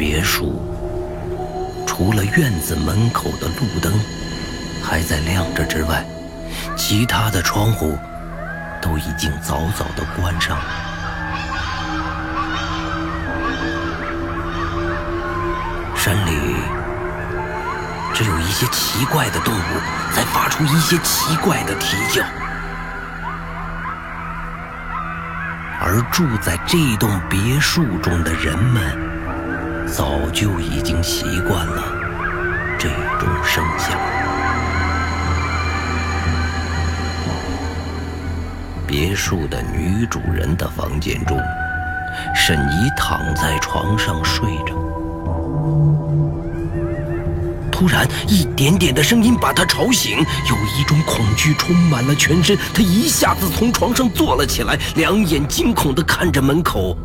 别墅，除了院子门口的路灯还在亮着之外，其他的窗户都已经早早的关上了。山里只有一些奇怪的动物在发出一些奇怪的啼叫。而住在这栋别墅中的人们，早就已经习惯了这种声响。别墅的女主人的房间中，沈怡躺在床上睡着。突然，一点点的声音把她吵醒，有一种恐惧充满了全身。她一下子从床上坐了起来，两眼惊恐地看着门口。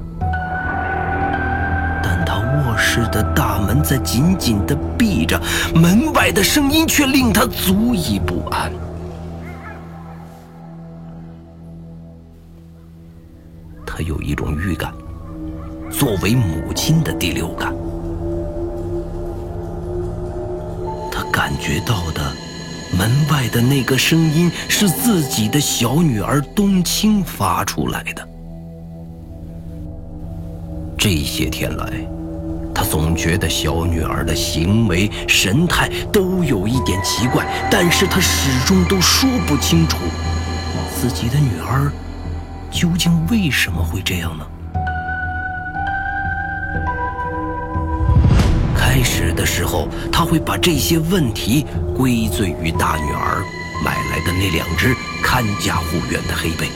但他卧室的大门在紧紧地闭着，门外的声音却令他足以不安。他有一种预感，作为母亲的第六感。他感觉到的，门外的那个声音是自己的小女儿冬青发出来的。这些天来，总觉得小女儿的行为神态都有一点奇怪，但是他始终都说不清楚，自己的女儿究竟为什么会这样呢？开始的时候，他会把这些问题归罪于大女儿买来的那两只看家护院的黑背。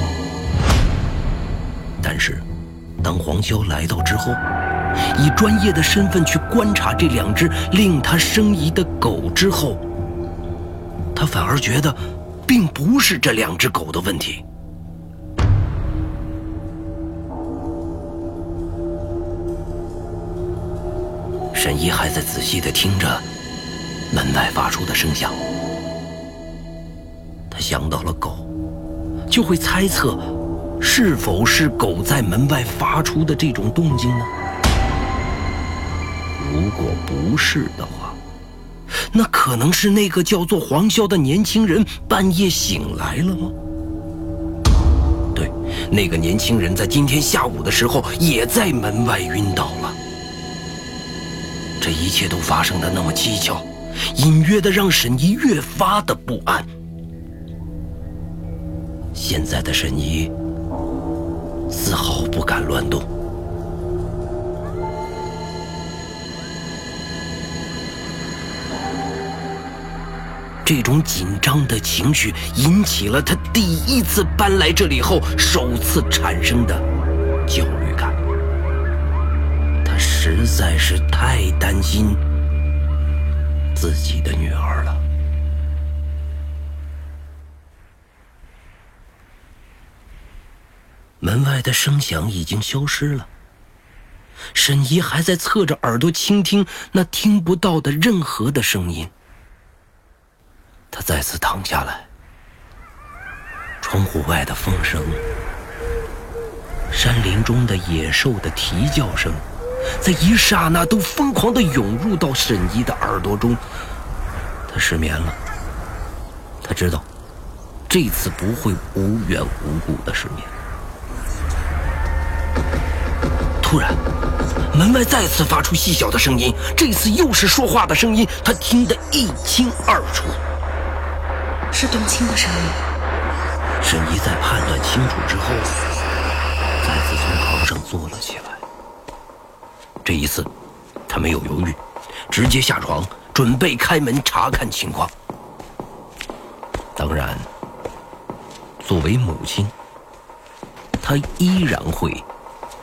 但是，当黄潇来到之后，以专业的身份去观察这两只令他生疑的狗之后，他反而觉得，并不是这两只狗的问题。沈怡还在仔细的听着门外发出的声响，他想到了狗，就会猜测是否是狗在门外发出的这种动静呢？如果不是的话，那可能是那个叫做黄潇的年轻人半夜醒来了吗？对，那个年轻人在今天下午的时候也在门外晕倒了。这一切都发生的那么蹊跷，隐约的让沈怡越发的不安。现在的沈怡丝毫不敢乱动，这种紧张的情绪引起了他第一次搬来这里后首次产生的焦虑感。他实在是太担心自己的女儿了。门外的声响已经消失了，沈怡还在侧着耳朵倾听那听不到的任何的声音。他再次躺下来，窗户外的风声，山林中的野兽的啼叫声。在一刹那，都疯狂的涌入到沈怡的耳朵中。他失眠了。他知道，这次不会无缘无故的失眠。突然，门外再次发出细小的声音，这次又是说话的声音，他听得一清二楚。是冬青的声音。沈怡在判断清楚之后，再次从床上坐了起来。这一次，他没有犹豫，直接下床，准备开门查看情况。当然，作为母亲，她依然会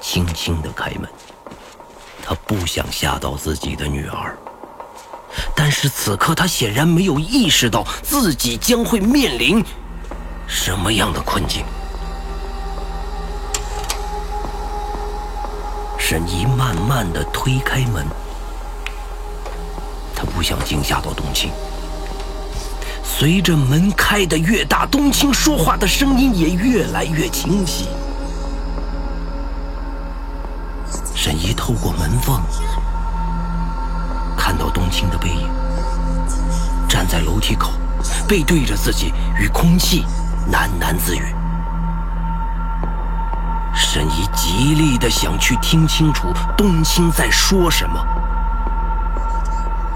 轻轻的开门。她不想吓到自己的女儿，但是此刻他显然没有意识到自己将会面临什么样的困境。沈怡慢慢的推开门，他不想惊吓到冬青。随着门开的越大，冬青说话的声音也越来越清晰。沈怡透过门缝冬青的背影，站在楼梯口，背对着自己，与空气喃喃自语。沈怡极力的想去听清楚冬青在说什么，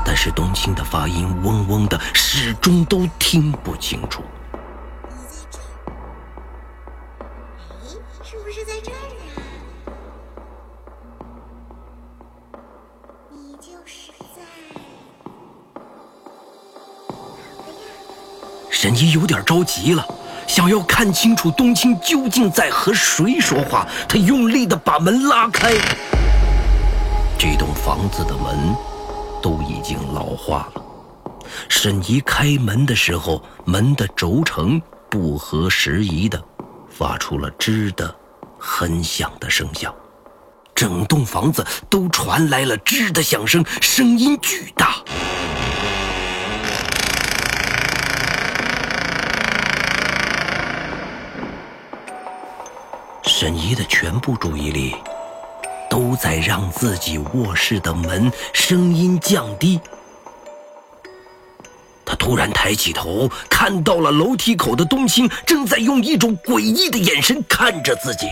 但是冬青的发音嗡嗡的，始终都听不清楚。沈怡有点着急了，想要看清楚冬青究竟在和谁说话。他用力的把门拉开，这栋房子的门都已经老化了。沈怡开门的时候，门的轴承不合时宜的发出了吱的很响的声响，整栋房子都传来了吱的响声，声音巨大。沈怡的全部注意力都在让自己卧室的门声音降低。他突然抬起头，看到了楼梯口的冬青正在用一种诡异的眼神看着自己。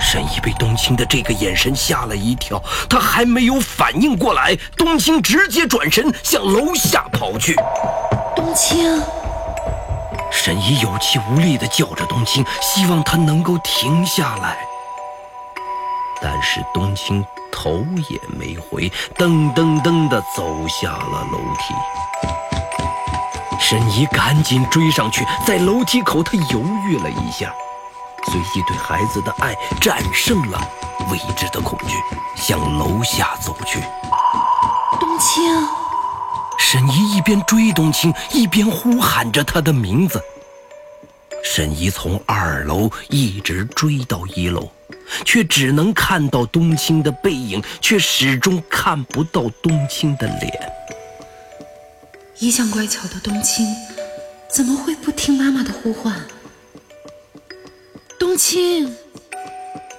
沈怡被冬青的这个眼神吓了一跳，他还没有反应过来，冬青直接转身向楼下跑去。冬青。沈怡有气无力地叫着冬青，希望他能够停下来。但是冬青头也没回，噔噔噔地走下了楼梯。沈怡赶紧追上去，在楼梯口，他犹豫了一下，随即对孩子的爱战胜了未知的恐惧，向楼下走去。冬青，沈怡一边追冬青，一边呼喊着她的名字。沈怡从二楼一直追到一楼，却只能看到冬青的背影，却始终看不到冬青的脸。一向乖巧的冬青，怎么会不听妈妈的呼唤？冬青，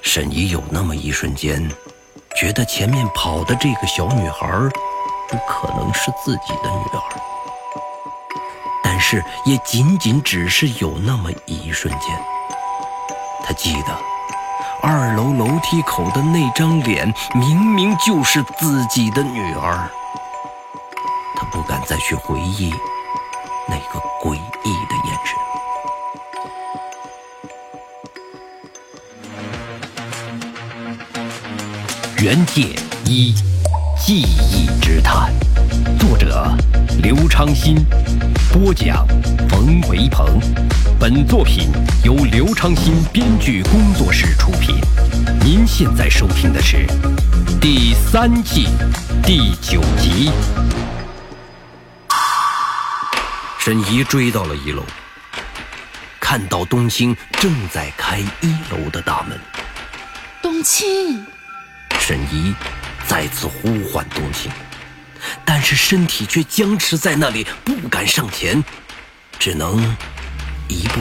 沈怡有那么一瞬间，觉得前面跑的这个小女孩，不可能是自己的女儿。但是也仅仅只是有那么一瞬间，他记得二楼楼梯口的那张脸明明就是自己的女儿。他不敢再去回忆那个诡异的眼神。原界一，记忆之谈，作者刘昌新。播讲：冯维鹏。本作品由刘昌新编剧工作室出品。您现在收听的是第三季第九集。沈怡追到了一楼，看到冬青正在开一楼的大门。冬青，沈怡再次呼唤冬青。但是身体却僵持在那里，不敢上前，只能一步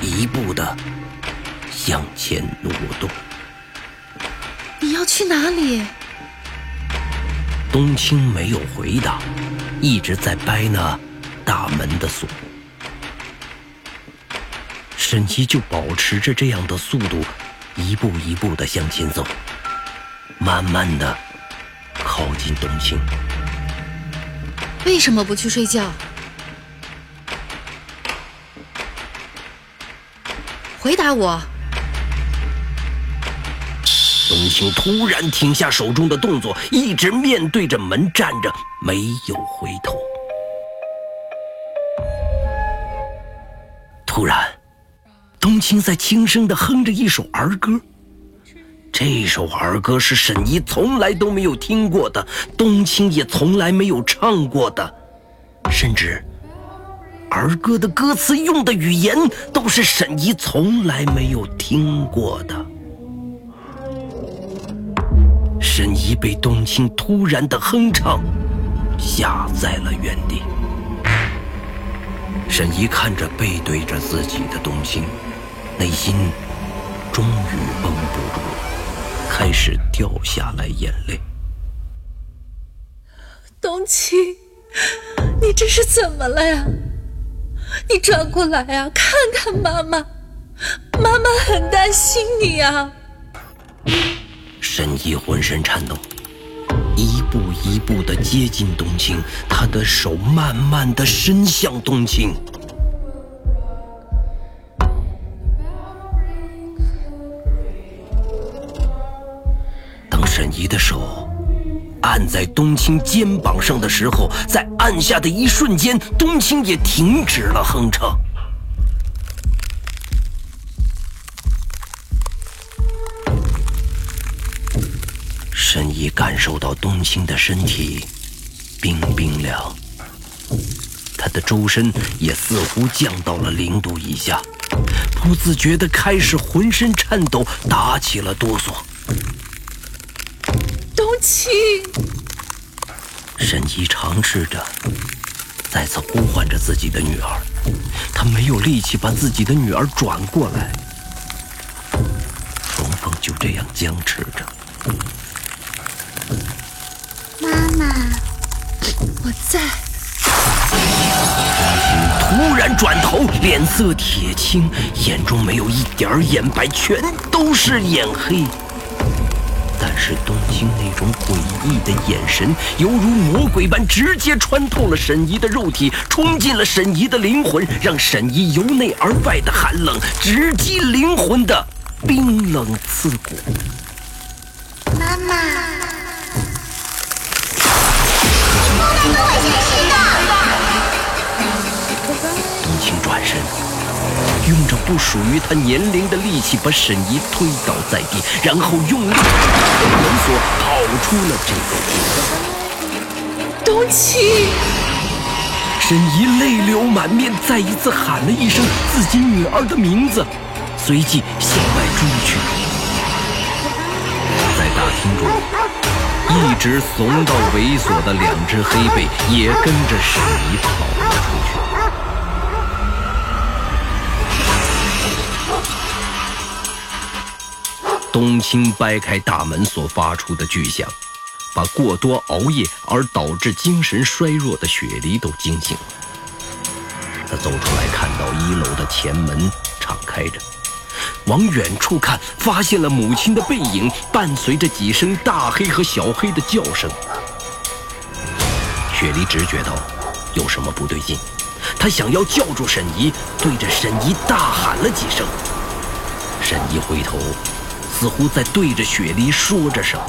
一步的向前挪动。你要去哪里？冬青没有回答，一直在掰那大门的锁。沈怡就保持着这样的速度，一步一步的向前走，慢慢的靠近冬青。为什么不去睡觉？回答我！冬青突然停下手中的动作，一直面对着门站着，没有回头。突然，冬青在轻声的哼着一首儿歌。这首儿歌是沈怡从来都没有听过的，冬青也从来没有唱过的，甚至儿歌的歌词用的语言都是沈怡从来没有听过的。沈怡被冬青突然的哼唱吓在了原地。沈怡看着背对着自己的冬青，内心终于绷不住。开始掉下来眼泪。冬青，你这是怎么了呀？你转过来呀，看看妈妈，妈妈很担心你呀。神医浑身颤抖，一步一步的接近冬青，他的手慢慢的伸向冬青。沈怡的手按在冬青肩膀上的时候，在按下的一瞬间，冬青也停止了哼唱。沈怡感受到冬青的身体冰冰凉，他的周身也似乎降到了零度以下，不自觉地开始浑身颤抖，打起了哆嗦。冬青，沈怡尝试着再次呼唤着自己的女儿，他没有力气把自己的女儿转过来，双方就这样僵持着。妈妈，我在。突然转头，脸色铁青，眼中没有一点儿眼白，全都是眼黑。但是冬青那种诡异的眼神，犹如魔鬼般直接穿透了沈怡的肉体，冲进了沈怡的灵魂，让沈怡由内而外的寒冷直击灵魂的冰冷刺骨。妈妈。冬青转身，用着不属于他年龄的力气把沈怡推倒在地，然后用力把门锁跑出了这个屋。冬青，沈怡泪流满面，再一次喊了一声自己女儿的名字，随即向外追去。在大厅中，一直怂到猥琐的两只黑背也跟着沈怡跑了出去。冬青掰开大门所发出的巨响，把过多熬夜而导致精神衰弱的雪梨都惊醒了。他走出来，看到一楼的前门敞开着，往远处看，发现了母亲的背影，伴随着几声大黑和小黑的叫声。雪梨直觉到有什么不对劲，她想要叫住沈怡，对着沈怡大喊了几声。沈怡回头。似乎在对着雪梨说着什么，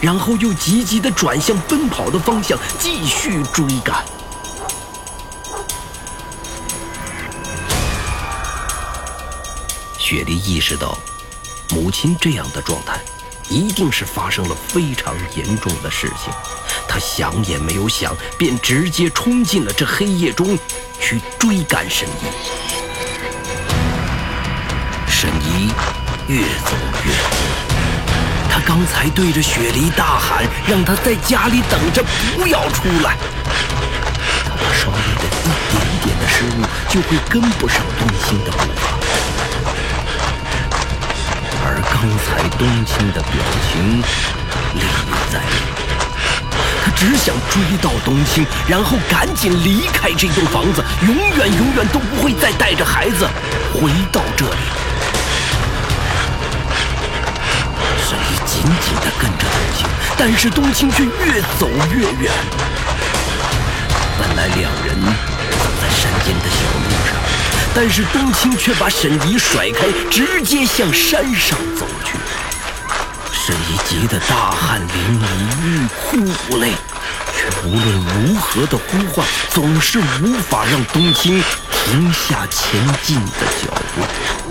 然后又急急地转向奔跑的方向，继续追赶。雪梨意识到，母亲这样的状态，一定是发生了非常严重的事情。她想也没有想，便直接冲进了这黑夜中，去追赶沈怡。沈怡。越走，刚才对着雪梨大喊，让她在家里等着，不要出来。他稍微的一点点的失误，就会跟不上冬青的步伐。而刚才冬青的表情历历在目，他只想追到冬青，然后赶紧离开这栋房子，永远永远都不会再带着孩子回到这里。紧紧地跟着冬青，但是冬青却越走越远。本来两人走在山间的小路上，但是冬青却把沈怡甩开，直接向山上走去。沈怡急得大汗淋漓，欲哭无泪，却无论如何的呼唤，总是无法让冬青停下前进的脚步。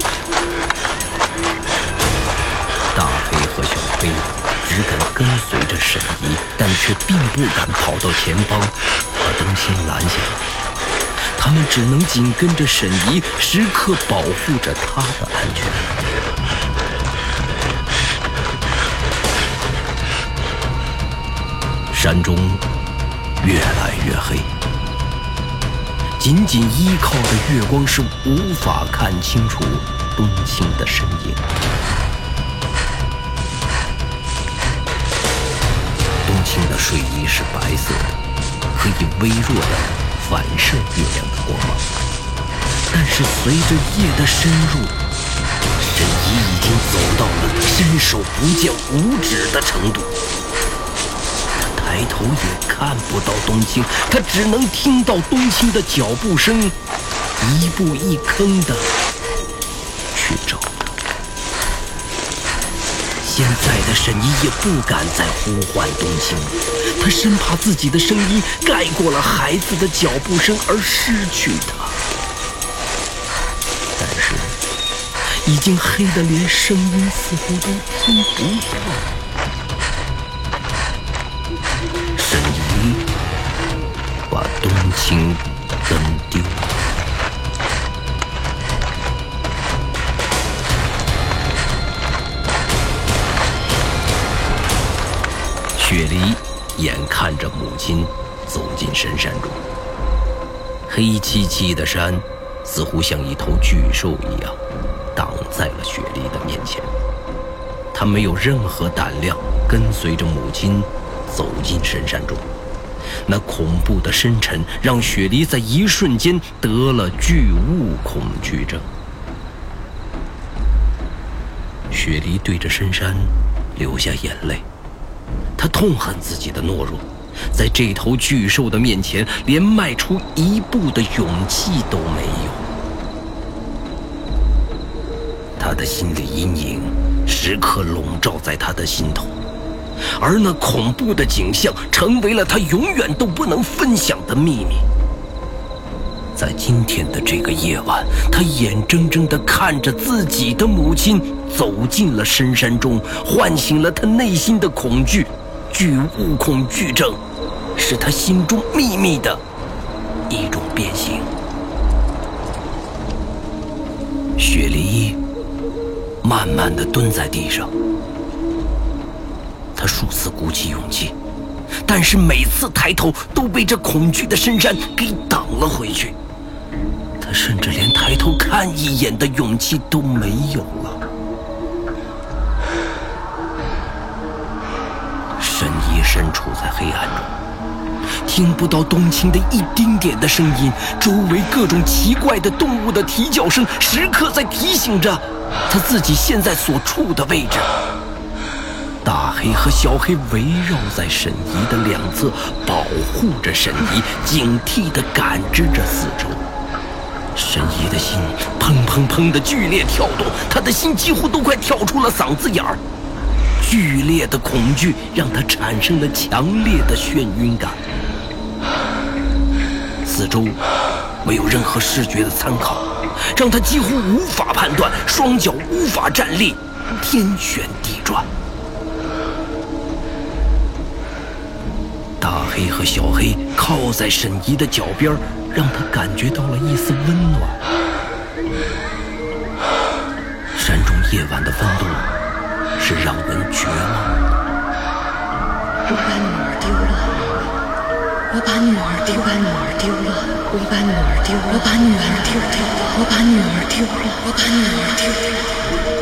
只敢跟随着沈怡，但却并不敢跑到前方把冬青拦下。他们只能紧跟着沈怡，时刻保护着她的安全。山中越来越黑，仅仅依靠着月光是无法看清楚冬青的身影。睡衣是白色的，可以微弱的反射月亮的光芒。但是随着夜的深入，沈怡已经走到了伸手不见五指的程度。他抬头也看不到冬青，他只能听到冬青的脚步声，一步一坑的现在的沈怡也不敢再呼唤冬青了，他生怕自己的声音盖过了孩子的脚步声而失去他。但是，已经黑的连声音似乎都听不到。沈怡把冬青灯眼看着母亲走进深山中，黑漆漆的山似乎像一头巨兽一样挡在了雪梨的面前。他没有任何胆量跟随着母亲走进深山中，那恐怖的深沉让雪梨在一瞬间得了巨物恐惧症。雪梨对着深山流下眼泪。他痛恨自己的懦弱，在这头巨兽的面前，连迈出一步的勇气都没有。他的心理阴影时刻笼罩在他的心头，而那恐怖的景象成为了他永远都不能分享的秘密。在今天的这个夜晚，他眼睁睁地看着自己的母亲走进了深山中，唤醒了他内心的恐惧。巨物恐惧症，是他心中秘密的一种变形。雪梨慢慢的蹲在地上，他数次鼓起勇气，但是每次抬头都被这恐惧的深山给挡了回去。他甚至连抬头看一眼的勇气都没有。身处在黑暗中，听不到冬青的一丁点的声音，周围各种奇怪的动物的啼叫声时刻在提醒着他自己现在所处的位置。大黑和小黑围绕在沈怡的两侧，保护着沈怡，警惕地感知着四周。沈怡的心砰砰砰的剧烈跳动，他的心几乎都快跳出了嗓子眼儿。剧烈的恐惧让他产生了强烈的眩晕感，四周没有任何视觉的参考，让他几乎无法判断，双脚无法站立，天旋地转。大黑和小黑靠在沈怡的脚边，让他感觉到了一丝温暖。山中夜晚的温度。是让人绝望的。我把女儿丢了，我把女儿丢，把女儿丢了，我把女儿丢，我把女儿丢丢了，我把女儿丢了，我把女儿丢。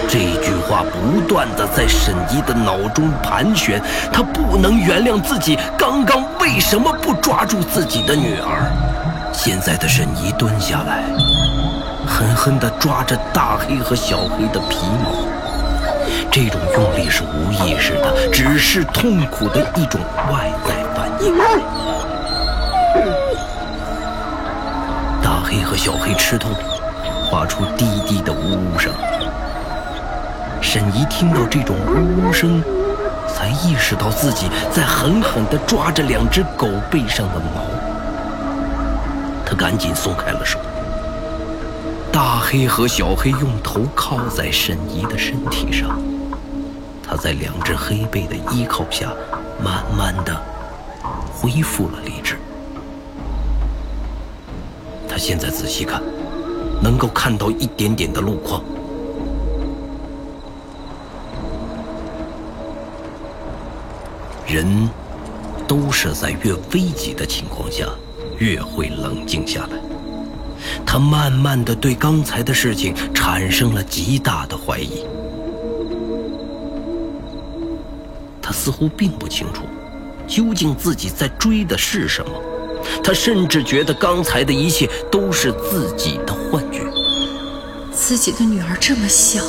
这句话不断的在沈怡的脑中盘旋，他不能原谅自己刚刚为什么不抓住自己的女儿。现在的沈怡蹲下来，狠狠地抓着大黑和小黑的皮毛。这种用力是无意识的，只是痛苦的一种外在反应。大黑和小黑吃痛，发出低低的呜呜声。沈怡听到这种呜呜声，才意识到自己在狠狠地抓着两只狗背上的毛。他赶紧松开了手。大黑和小黑用头靠在沈怡的身体上。他在两只黑背的依靠下，慢慢的恢复了理智。他现在仔细看，能够看到一点点的路况。人都是在越危急的情况下，越会冷静下来。他慢慢的对刚才的事情产生了极大的怀疑。似乎并不清楚，究竟自己在追的是什么。他甚至觉得刚才的一切都是自己的幻觉。自己的女儿这么小，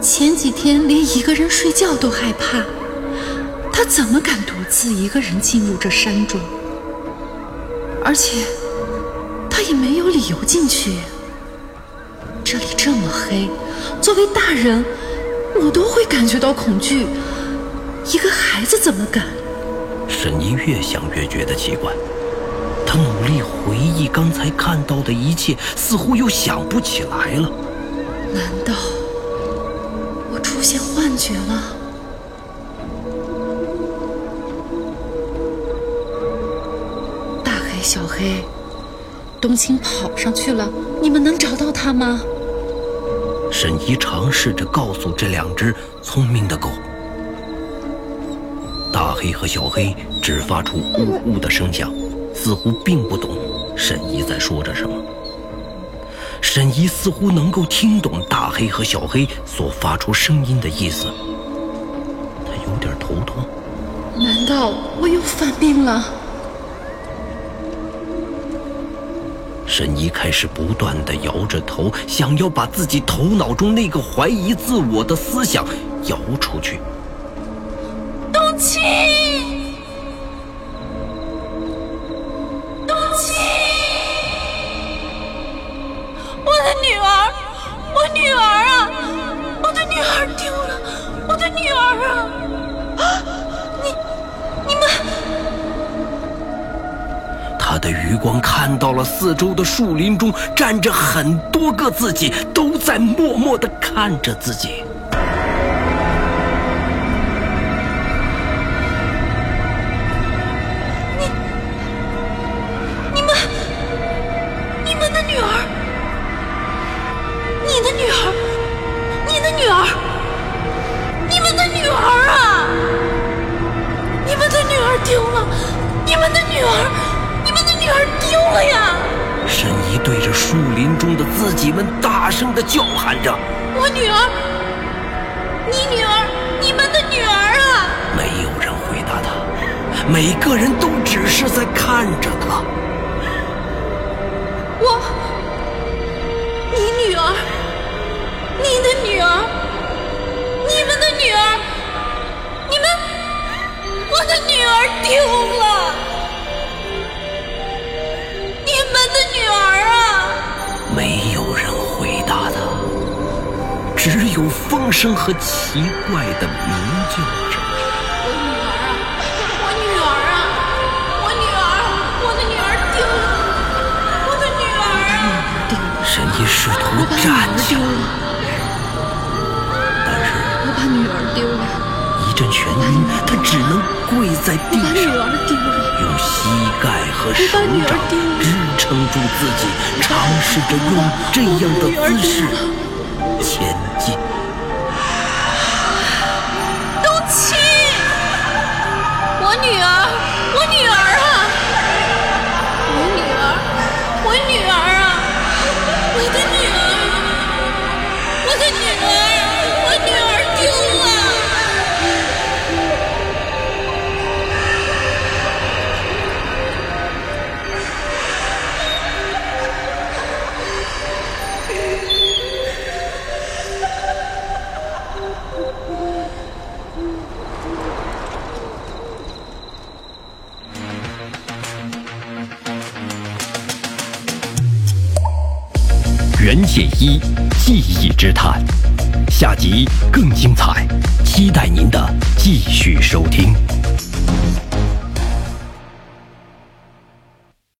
前几天连一个人睡觉都害怕，他怎么敢独自一个人进入这山中？而且，他也没有理由进去。这里这么黑，作为大人，我都会感觉到恐惧，孩子怎么敢？沈怡越想越觉得奇怪。她努力回忆刚才看到的一切，似乎又想不起来了。难道我出现幻觉了？大黑、小黑，冬青跑上去了，你们能找到他吗？沈怡尝试着告诉这两只聪明的狗。大黑和小黑只发出呜呜的声响。似乎并不懂沈怡在说着什么。沈怡似乎能够听懂大黑和小黑所发出声音的意思。他有点头痛。难道我又犯病了？沈怡开始不断的摇着头，想要把自己头脑中那个怀疑自我的思想摇出去。七，冬青，我的女儿，我女儿啊，我的女儿丢了，我的女儿啊，啊，你，你们，他的余光看到了四周的树林中站着很多个自己，都在默默的看着自己。的叫喊着：“我女儿，你女儿，你们的女儿啊！”没有人回答他，每个人都只是在看着他。我，你女儿，你的女儿，你们的女儿，你们，我的女儿丢了。声和奇怪的鸣叫声。我女儿啊！我女儿啊！我女儿！我的女儿丢了！我的女儿啊！神医试图站起来，但是我把女儿丢了。一阵眩晕，他只能跪在地上。用膝盖和手掌支撑住自己，尝试着用这样的姿势集更精彩，期待您的继续收。